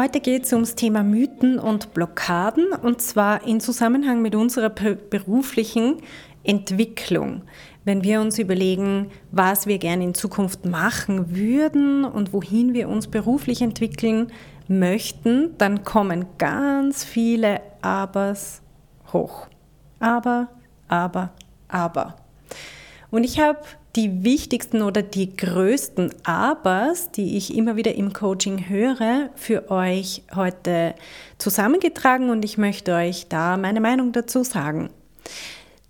Heute geht es ums Thema Mythen und Blockaden und zwar in Zusammenhang mit unserer beruflichen Entwicklung. Wenn wir uns überlegen, was wir gerne in Zukunft machen würden und wohin wir uns beruflich entwickeln möchten, dann kommen ganz viele Abers hoch. Aber, aber, aber. Und ich habe die wichtigsten oder die größten Abers, die ich immer wieder im Coaching höre, für euch heute zusammengetragen und ich möchte euch da meine Meinung dazu sagen.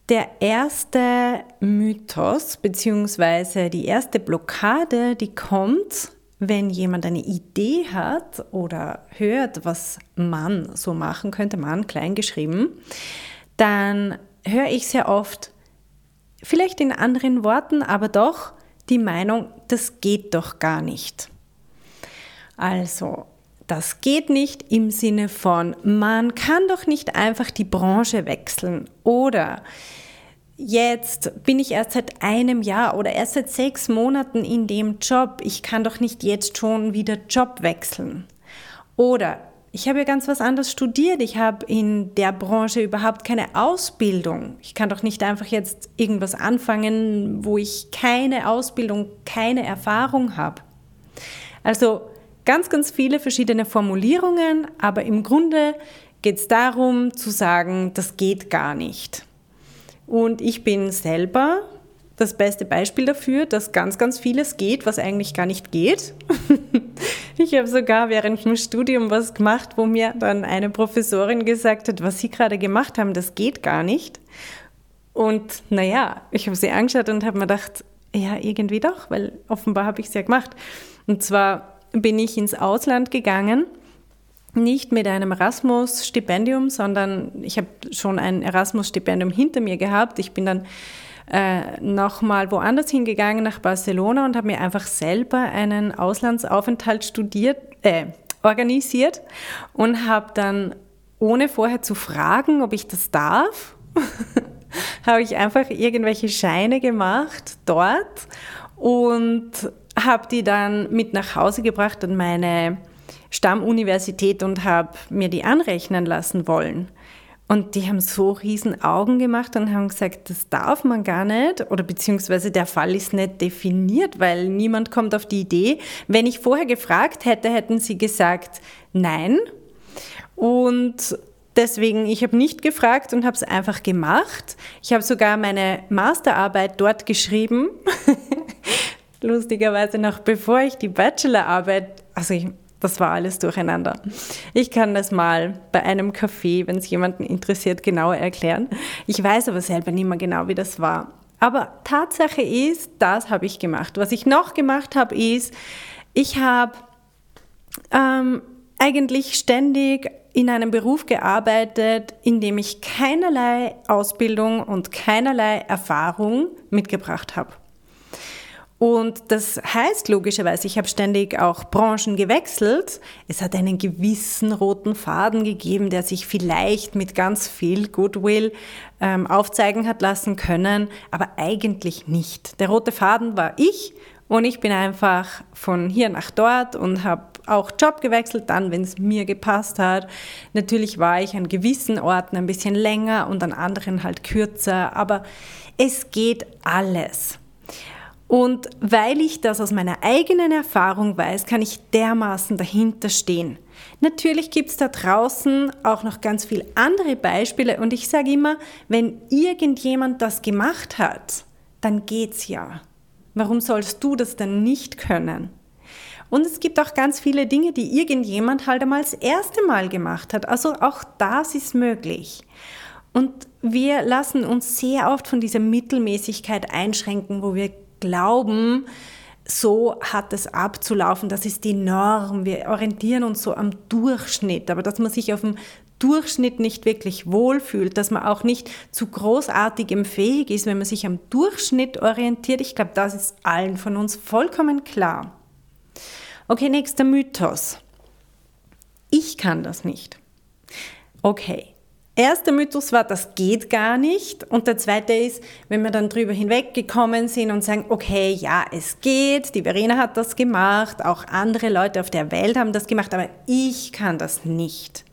Der erste Mythos bzw. die erste Blockade, die kommt, wenn jemand eine Idee hat oder hört, was man so machen könnte, man klein geschrieben, dann höre ich sehr oft, Vielleicht in anderen Worten, aber doch die Meinung, das geht doch gar nicht. Also, das geht nicht im Sinne von, man kann doch nicht einfach die Branche wechseln oder jetzt bin ich erst seit einem Jahr oder erst seit sechs Monaten in dem Job, ich kann doch nicht jetzt schon wieder Job wechseln. Oder ich habe ja ganz was anderes studiert. Ich habe in der Branche überhaupt keine Ausbildung. Ich kann doch nicht einfach jetzt irgendwas anfangen, wo ich keine Ausbildung, keine Erfahrung habe. Also ganz, ganz viele verschiedene Formulierungen, aber im Grunde geht es darum zu sagen, das geht gar nicht. Und ich bin selber das beste Beispiel dafür, dass ganz, ganz vieles geht, was eigentlich gar nicht geht. ich habe sogar während dem Studium was gemacht, wo mir dann eine Professorin gesagt hat, was Sie gerade gemacht haben, das geht gar nicht. Und naja, ich habe sie angeschaut und habe mir gedacht, ja, irgendwie doch, weil offenbar habe ich es ja gemacht. Und zwar bin ich ins Ausland gegangen, nicht mit einem Erasmus-Stipendium, sondern ich habe schon ein Erasmus-Stipendium hinter mir gehabt. Ich bin dann äh, nochmal woanders hingegangen, nach Barcelona und habe mir einfach selber einen Auslandsaufenthalt studiert, äh, organisiert und habe dann, ohne vorher zu fragen, ob ich das darf, habe ich einfach irgendwelche Scheine gemacht dort und habe die dann mit nach Hause gebracht an meine Stammuniversität und habe mir die anrechnen lassen wollen. Und die haben so riesen Augen gemacht und haben gesagt, das darf man gar nicht oder beziehungsweise der Fall ist nicht definiert, weil niemand kommt auf die Idee. Wenn ich vorher gefragt hätte, hätten sie gesagt, nein. Und deswegen, ich habe nicht gefragt und habe es einfach gemacht. Ich habe sogar meine Masterarbeit dort geschrieben. Lustigerweise noch bevor ich die Bachelorarbeit, also ich das war alles durcheinander. Ich kann das mal bei einem Café, wenn es jemanden interessiert, genauer erklären. Ich weiß aber selber nicht mehr genau, wie das war. Aber Tatsache ist, das habe ich gemacht. Was ich noch gemacht habe, ist, ich habe ähm, eigentlich ständig in einem Beruf gearbeitet, in dem ich keinerlei Ausbildung und keinerlei Erfahrung mitgebracht habe. Und das heißt logischerweise, ich habe ständig auch Branchen gewechselt. Es hat einen gewissen roten Faden gegeben, der sich vielleicht mit ganz viel Goodwill ähm, aufzeigen hat lassen können, aber eigentlich nicht. Der rote Faden war ich und ich bin einfach von hier nach dort und habe auch Job gewechselt, dann, wenn es mir gepasst hat. Natürlich war ich an gewissen Orten ein bisschen länger und an anderen halt kürzer, aber es geht alles. Und weil ich das aus meiner eigenen Erfahrung weiß, kann ich dermaßen dahinter stehen. Natürlich gibt es da draußen auch noch ganz viele andere Beispiele und ich sage immer, wenn irgendjemand das gemacht hat, dann geht's ja. Warum sollst du das dann nicht können? Und es gibt auch ganz viele Dinge, die irgendjemand halt einmal das erste Mal gemacht hat. Also auch das ist möglich. Und wir lassen uns sehr oft von dieser Mittelmäßigkeit einschränken, wo wir glauben, so hat es abzulaufen, das ist die Norm. Wir orientieren uns so am Durchschnitt, aber dass man sich auf dem Durchschnitt nicht wirklich wohlfühlt, dass man auch nicht zu großartigem fähig ist, wenn man sich am Durchschnitt orientiert. Ich glaube, das ist allen von uns vollkommen klar. Okay, nächster Mythos. Ich kann das nicht. Okay, erster Mythos war, das geht gar nicht. Und der zweite ist, wenn wir dann drüber hinweggekommen sind und sagen, okay, ja, es geht, die Verena hat das gemacht, auch andere Leute auf der Welt haben das gemacht, aber ich kann das nicht.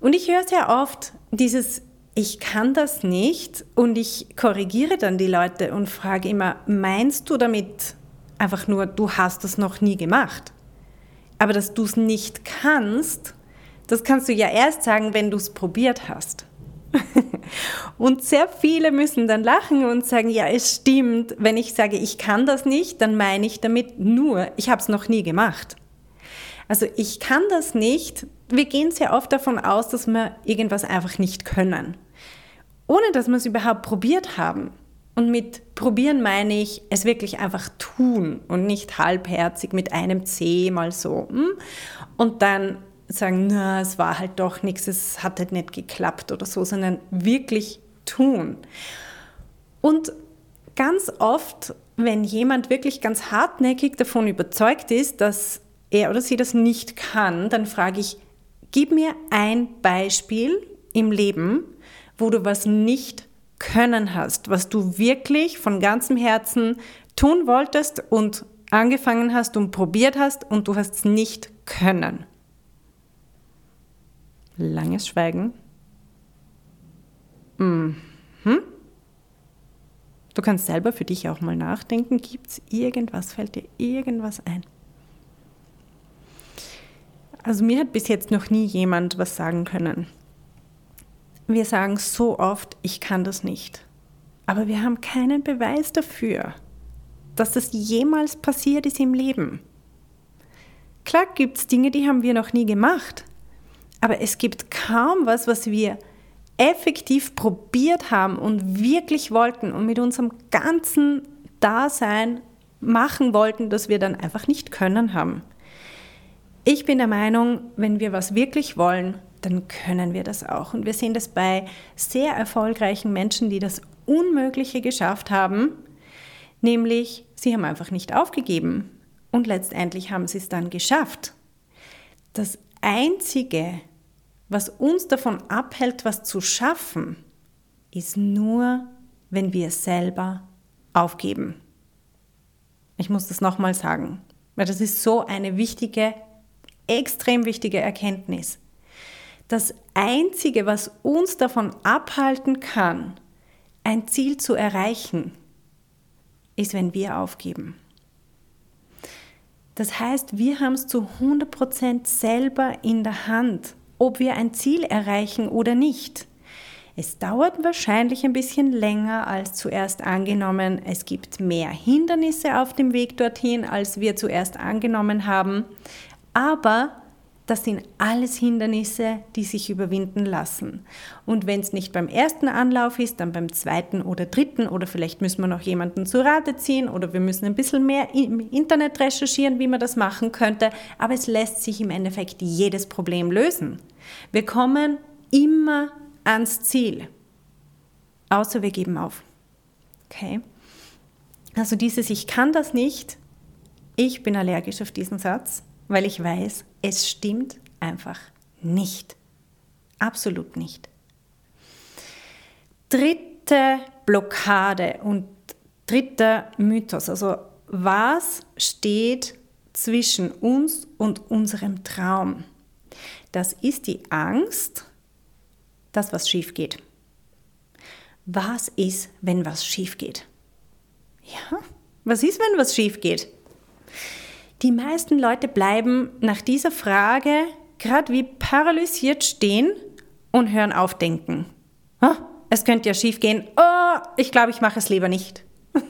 Und ich höre sehr oft dieses, ich kann das nicht und ich korrigiere dann die Leute und frage immer, meinst du damit einfach nur, du hast das noch nie gemacht? Aber dass du es nicht kannst, das kannst du ja erst sagen, wenn du es probiert hast. und sehr viele müssen dann lachen und sagen, ja, es stimmt, wenn ich sage, ich kann das nicht, dann meine ich damit nur, ich habe es noch nie gemacht. Also ich kann das nicht. Wir gehen sehr oft davon aus, dass wir irgendwas einfach nicht können, ohne dass wir es überhaupt probiert haben. Und mit probieren meine ich es wirklich einfach tun und nicht halbherzig mit einem C mal so. Hm? Und dann sagen, na, es war halt doch nichts, es hat halt nicht geklappt oder so, sondern wirklich tun. Und ganz oft, wenn jemand wirklich ganz hartnäckig davon überzeugt ist, dass er oder sie das nicht kann, dann frage ich, gib mir ein Beispiel im Leben, wo du was nicht können hast, was du wirklich von ganzem Herzen tun wolltest und angefangen hast und probiert hast und du hast es nicht können. Langes Schweigen. Mhm. Du kannst selber für dich auch mal nachdenken. Gibt es irgendwas, fällt dir irgendwas ein? Also mir hat bis jetzt noch nie jemand was sagen können. Wir sagen so oft, ich kann das nicht. Aber wir haben keinen Beweis dafür, dass das jemals passiert ist im Leben. Klar gibt es Dinge, die haben wir noch nie gemacht. Aber es gibt kaum was, was wir effektiv probiert haben und wirklich wollten und mit unserem ganzen Dasein machen wollten, dass wir dann einfach nicht können haben. Ich bin der Meinung, wenn wir was wirklich wollen, dann können wir das auch. Und wir sehen das bei sehr erfolgreichen Menschen, die das Unmögliche geschafft haben, nämlich sie haben einfach nicht aufgegeben und letztendlich haben sie es dann geschafft. Das Einzige, was uns davon abhält, was zu schaffen, ist nur, wenn wir selber aufgeben. Ich muss das nochmal sagen, weil das ist so eine wichtige, extrem wichtige Erkenntnis. Das Einzige, was uns davon abhalten kann, ein Ziel zu erreichen, ist, wenn wir aufgeben. Das heißt, wir haben es zu 100% selber in der Hand, ob wir ein Ziel erreichen oder nicht. Es dauert wahrscheinlich ein bisschen länger als zuerst angenommen. Es gibt mehr Hindernisse auf dem Weg dorthin, als wir zuerst angenommen haben. Aber das sind alles Hindernisse, die sich überwinden lassen. Und wenn es nicht beim ersten Anlauf ist, dann beim zweiten oder dritten oder vielleicht müssen wir noch jemanden zu Rate ziehen oder wir müssen ein bisschen mehr im Internet recherchieren, wie man das machen könnte. Aber es lässt sich im Endeffekt jedes Problem lösen. Wir kommen immer ans Ziel, außer wir geben auf. Okay? Also dieses Ich kann das nicht, ich bin allergisch auf diesen Satz, weil ich weiß, es stimmt einfach nicht. Absolut nicht. Dritte Blockade und dritter Mythos. Also was steht zwischen uns und unserem Traum? Das ist die Angst, dass was schief geht. Was ist, wenn was schief geht? Ja, was ist, wenn was schief geht? Die meisten Leute bleiben nach dieser Frage gerade wie paralysiert stehen und hören auf denken. Oh, es könnte ja schief gehen. Oh, ich glaube, ich mache es lieber nicht.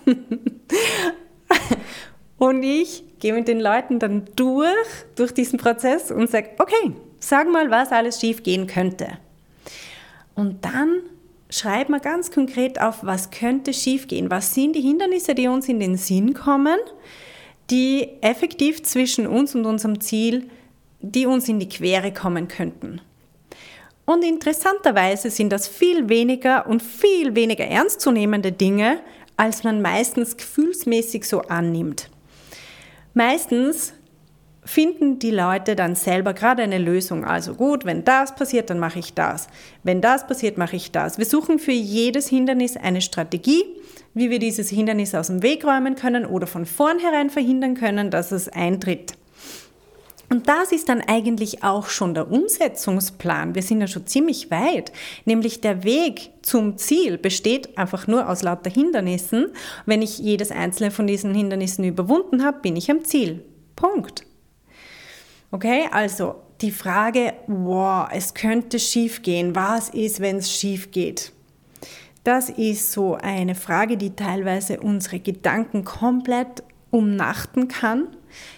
und ich gehe mit den Leuten dann durch, durch diesen Prozess und sage, okay, sag mal, was alles schief gehen könnte. Und dann schreib mal ganz konkret auf, was könnte schiefgehen, was sind die Hindernisse, die uns in den Sinn kommen, die effektiv zwischen uns und unserem Ziel, die uns in die Quere kommen könnten. Und interessanterweise sind das viel weniger und viel weniger ernstzunehmende Dinge, als man meistens gefühlsmäßig so annimmt. Meistens finden die Leute dann selber gerade eine Lösung. Also gut, wenn das passiert, dann mache ich das. Wenn das passiert, mache ich das. Wir suchen für jedes Hindernis eine Strategie, wie wir dieses Hindernis aus dem Weg räumen können oder von vornherein verhindern können, dass es eintritt. Und das ist dann eigentlich auch schon der Umsetzungsplan. Wir sind ja schon ziemlich weit. Nämlich der Weg zum Ziel besteht einfach nur aus lauter Hindernissen. Wenn ich jedes einzelne von diesen Hindernissen überwunden habe, bin ich am Ziel. Punkt. Okay, also die Frage, wow, es könnte schief gehen. Was ist, wenn es schief geht? Das ist so eine Frage, die teilweise unsere Gedanken komplett umnachten kann,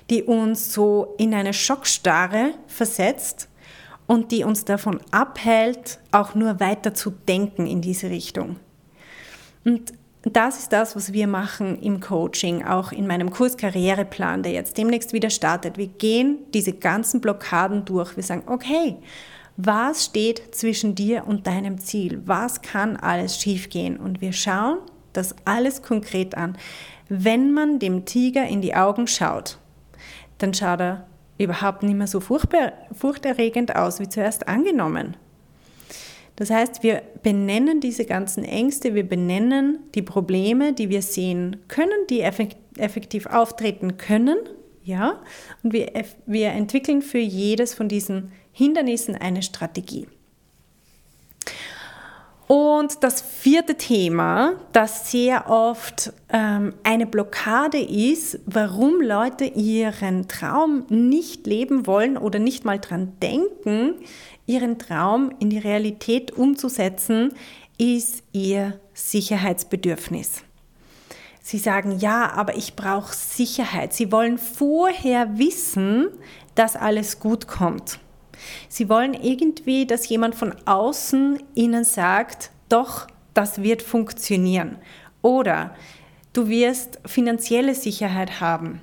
die uns so in eine Schockstarre versetzt und die uns davon abhält, auch nur weiter zu denken in diese Richtung. Und das ist das, was wir machen im Coaching, auch in meinem Kurs Karriereplan, der jetzt demnächst wieder startet. Wir gehen diese ganzen Blockaden durch. Wir sagen, okay, was steht zwischen dir und deinem Ziel? Was kann alles schiefgehen? Und wir schauen das alles konkret an. Wenn man dem Tiger in die Augen schaut, dann schaut er überhaupt nicht mehr so furchterregend aus wie zuerst angenommen. Das heißt, wir benennen diese ganzen Ängste, wir benennen die Probleme, die wir sehen können, die effektiv auftreten können, ja, und wir, wir entwickeln für jedes von diesen Hindernissen eine Strategie. Und das vierte Thema, das sehr oft ähm, eine Blockade ist, warum Leute ihren Traum nicht leben wollen oder nicht mal dran denken, ihren Traum in die Realität umzusetzen, ist ihr Sicherheitsbedürfnis. Sie sagen, ja, aber ich brauche Sicherheit. Sie wollen vorher wissen, dass alles gut kommt. Sie wollen irgendwie, dass jemand von außen ihnen sagt, doch, das wird funktionieren. Oder du wirst finanzielle Sicherheit haben.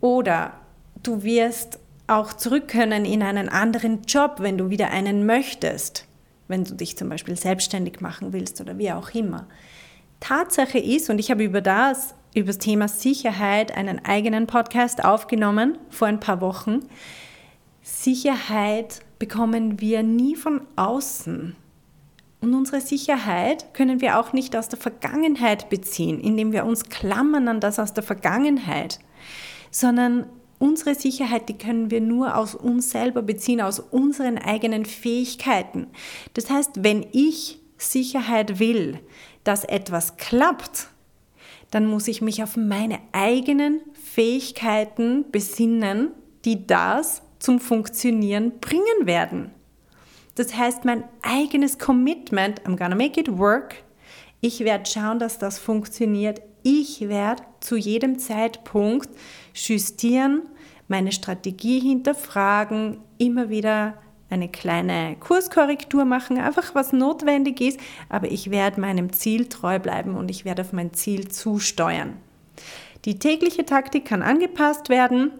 Oder du wirst auch zurück können in einen anderen Job, wenn du wieder einen möchtest, wenn du dich zum Beispiel selbstständig machen willst oder wie auch immer. Tatsache ist, und ich habe über das, über das Thema Sicherheit einen eigenen Podcast aufgenommen vor ein paar Wochen. Sicherheit bekommen wir nie von außen. Und unsere Sicherheit können wir auch nicht aus der Vergangenheit beziehen, indem wir uns klammern an das aus der Vergangenheit, sondern Unsere Sicherheit, die können wir nur aus uns selber beziehen, aus unseren eigenen Fähigkeiten. Das heißt, wenn ich Sicherheit will, dass etwas klappt, dann muss ich mich auf meine eigenen Fähigkeiten besinnen, die das zum Funktionieren bringen werden. Das heißt, mein eigenes Commitment, I'm gonna make it work, ich werde schauen, dass das funktioniert. Ich werde zu jedem Zeitpunkt justieren, meine Strategie hinterfragen, immer wieder eine kleine Kurskorrektur machen, einfach was notwendig ist, aber ich werde meinem Ziel treu bleiben und ich werde auf mein Ziel zusteuern. Die tägliche Taktik kann angepasst werden,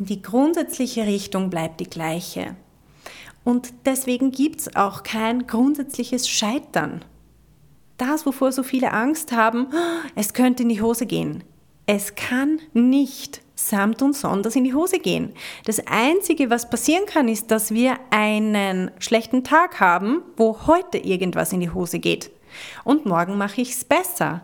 die grundsätzliche Richtung bleibt die gleiche. Und deswegen gibt es auch kein grundsätzliches Scheitern. Das, wovor so viele Angst haben, es könnte in die Hose gehen. Es kann nicht samt und sonders in die Hose gehen. Das Einzige, was passieren kann, ist, dass wir einen schlechten Tag haben, wo heute irgendwas in die Hose geht. Und morgen mache ich es besser.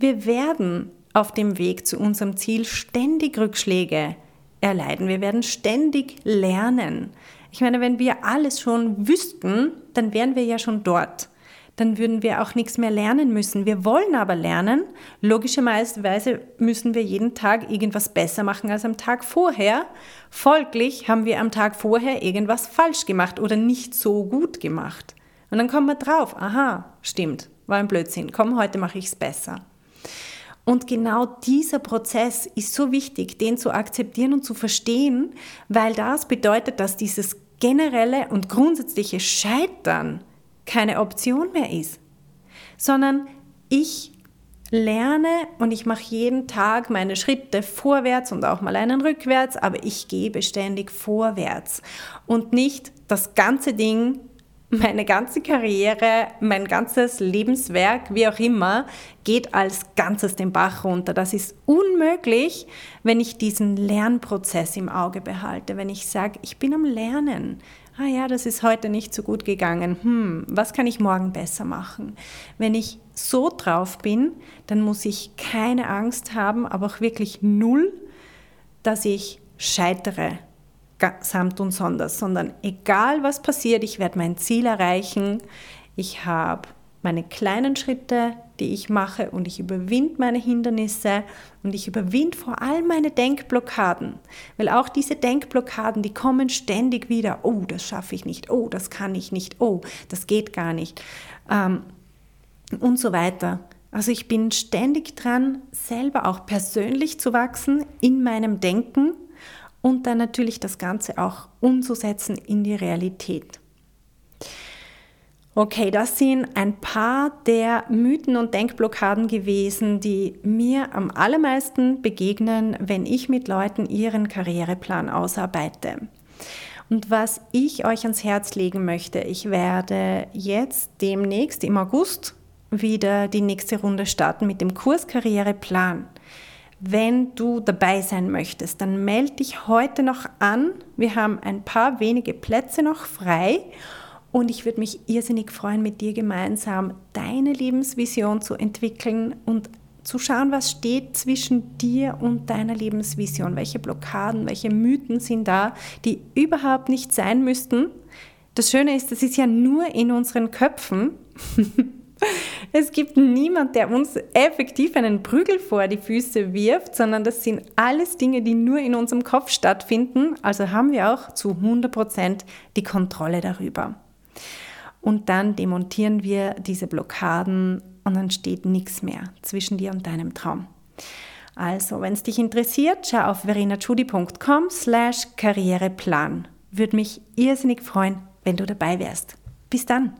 Wir werden auf dem Weg zu unserem Ziel ständig Rückschläge erleiden. Wir werden ständig lernen. Ich meine, wenn wir alles schon wüssten, dann wären wir ja schon dort dann würden wir auch nichts mehr lernen müssen. Wir wollen aber lernen. Logischerweise müssen wir jeden Tag irgendwas besser machen als am Tag vorher. Folglich haben wir am Tag vorher irgendwas falsch gemacht oder nicht so gut gemacht. Und dann kommen wir drauf, aha, stimmt, war ein Blödsinn, komm, heute mache ich es besser. Und genau dieser Prozess ist so wichtig, den zu akzeptieren und zu verstehen, weil das bedeutet, dass dieses generelle und grundsätzliche Scheitern keine Option mehr ist, sondern ich lerne und ich mache jeden Tag meine Schritte vorwärts und auch mal einen rückwärts, aber ich gehe beständig vorwärts und nicht das ganze Ding, meine ganze Karriere, mein ganzes Lebenswerk, wie auch immer, geht als Ganzes den Bach runter. Das ist unmöglich, wenn ich diesen Lernprozess im Auge behalte, wenn ich sage, ich bin am Lernen, ah ja, das ist heute nicht so gut gegangen, hm, was kann ich morgen besser machen? Wenn ich so drauf bin, dann muss ich keine Angst haben, aber auch wirklich null, dass ich scheitere, samt und sonders, sondern egal was passiert, ich werde mein Ziel erreichen, ich habe meine kleinen Schritte, die ich mache und ich überwinde meine Hindernisse und ich überwinde vor allem meine Denkblockaden, weil auch diese Denkblockaden, die kommen ständig wieder, oh, das schaffe ich nicht, oh, das kann ich nicht, oh, das geht gar nicht. Ähm, und so weiter. Also ich bin ständig dran, selber auch persönlich zu wachsen in meinem Denken und dann natürlich das Ganze auch umzusetzen in die Realität. Okay, das sind ein paar der Mythen und Denkblockaden gewesen, die mir am allermeisten begegnen, wenn ich mit Leuten ihren Karriereplan ausarbeite. Und was ich euch ans Herz legen möchte, ich werde jetzt demnächst im August wieder die nächste Runde starten mit dem Kurs Karriereplan. Wenn du dabei sein möchtest, dann melde dich heute noch an. Wir haben ein paar wenige Plätze noch frei und ich würde mich irrsinnig freuen, mit dir gemeinsam deine Lebensvision zu entwickeln und zu schauen, was steht zwischen dir und deiner Lebensvision. Welche Blockaden, welche Mythen sind da, die überhaupt nicht sein müssten. Das Schöne ist, das ist ja nur in unseren Köpfen. Es gibt niemand, der uns effektiv einen Prügel vor die Füße wirft, sondern das sind alles Dinge, die nur in unserem Kopf stattfinden. Also haben wir auch zu 100 Prozent die Kontrolle darüber. Und dann demontieren wir diese Blockaden und dann steht nichts mehr zwischen dir und deinem Traum. Also, wenn es dich interessiert, schau auf verenachudi.com slash Karriereplan. Würde mich irrsinnig freuen, wenn du dabei wärst. Bis dann!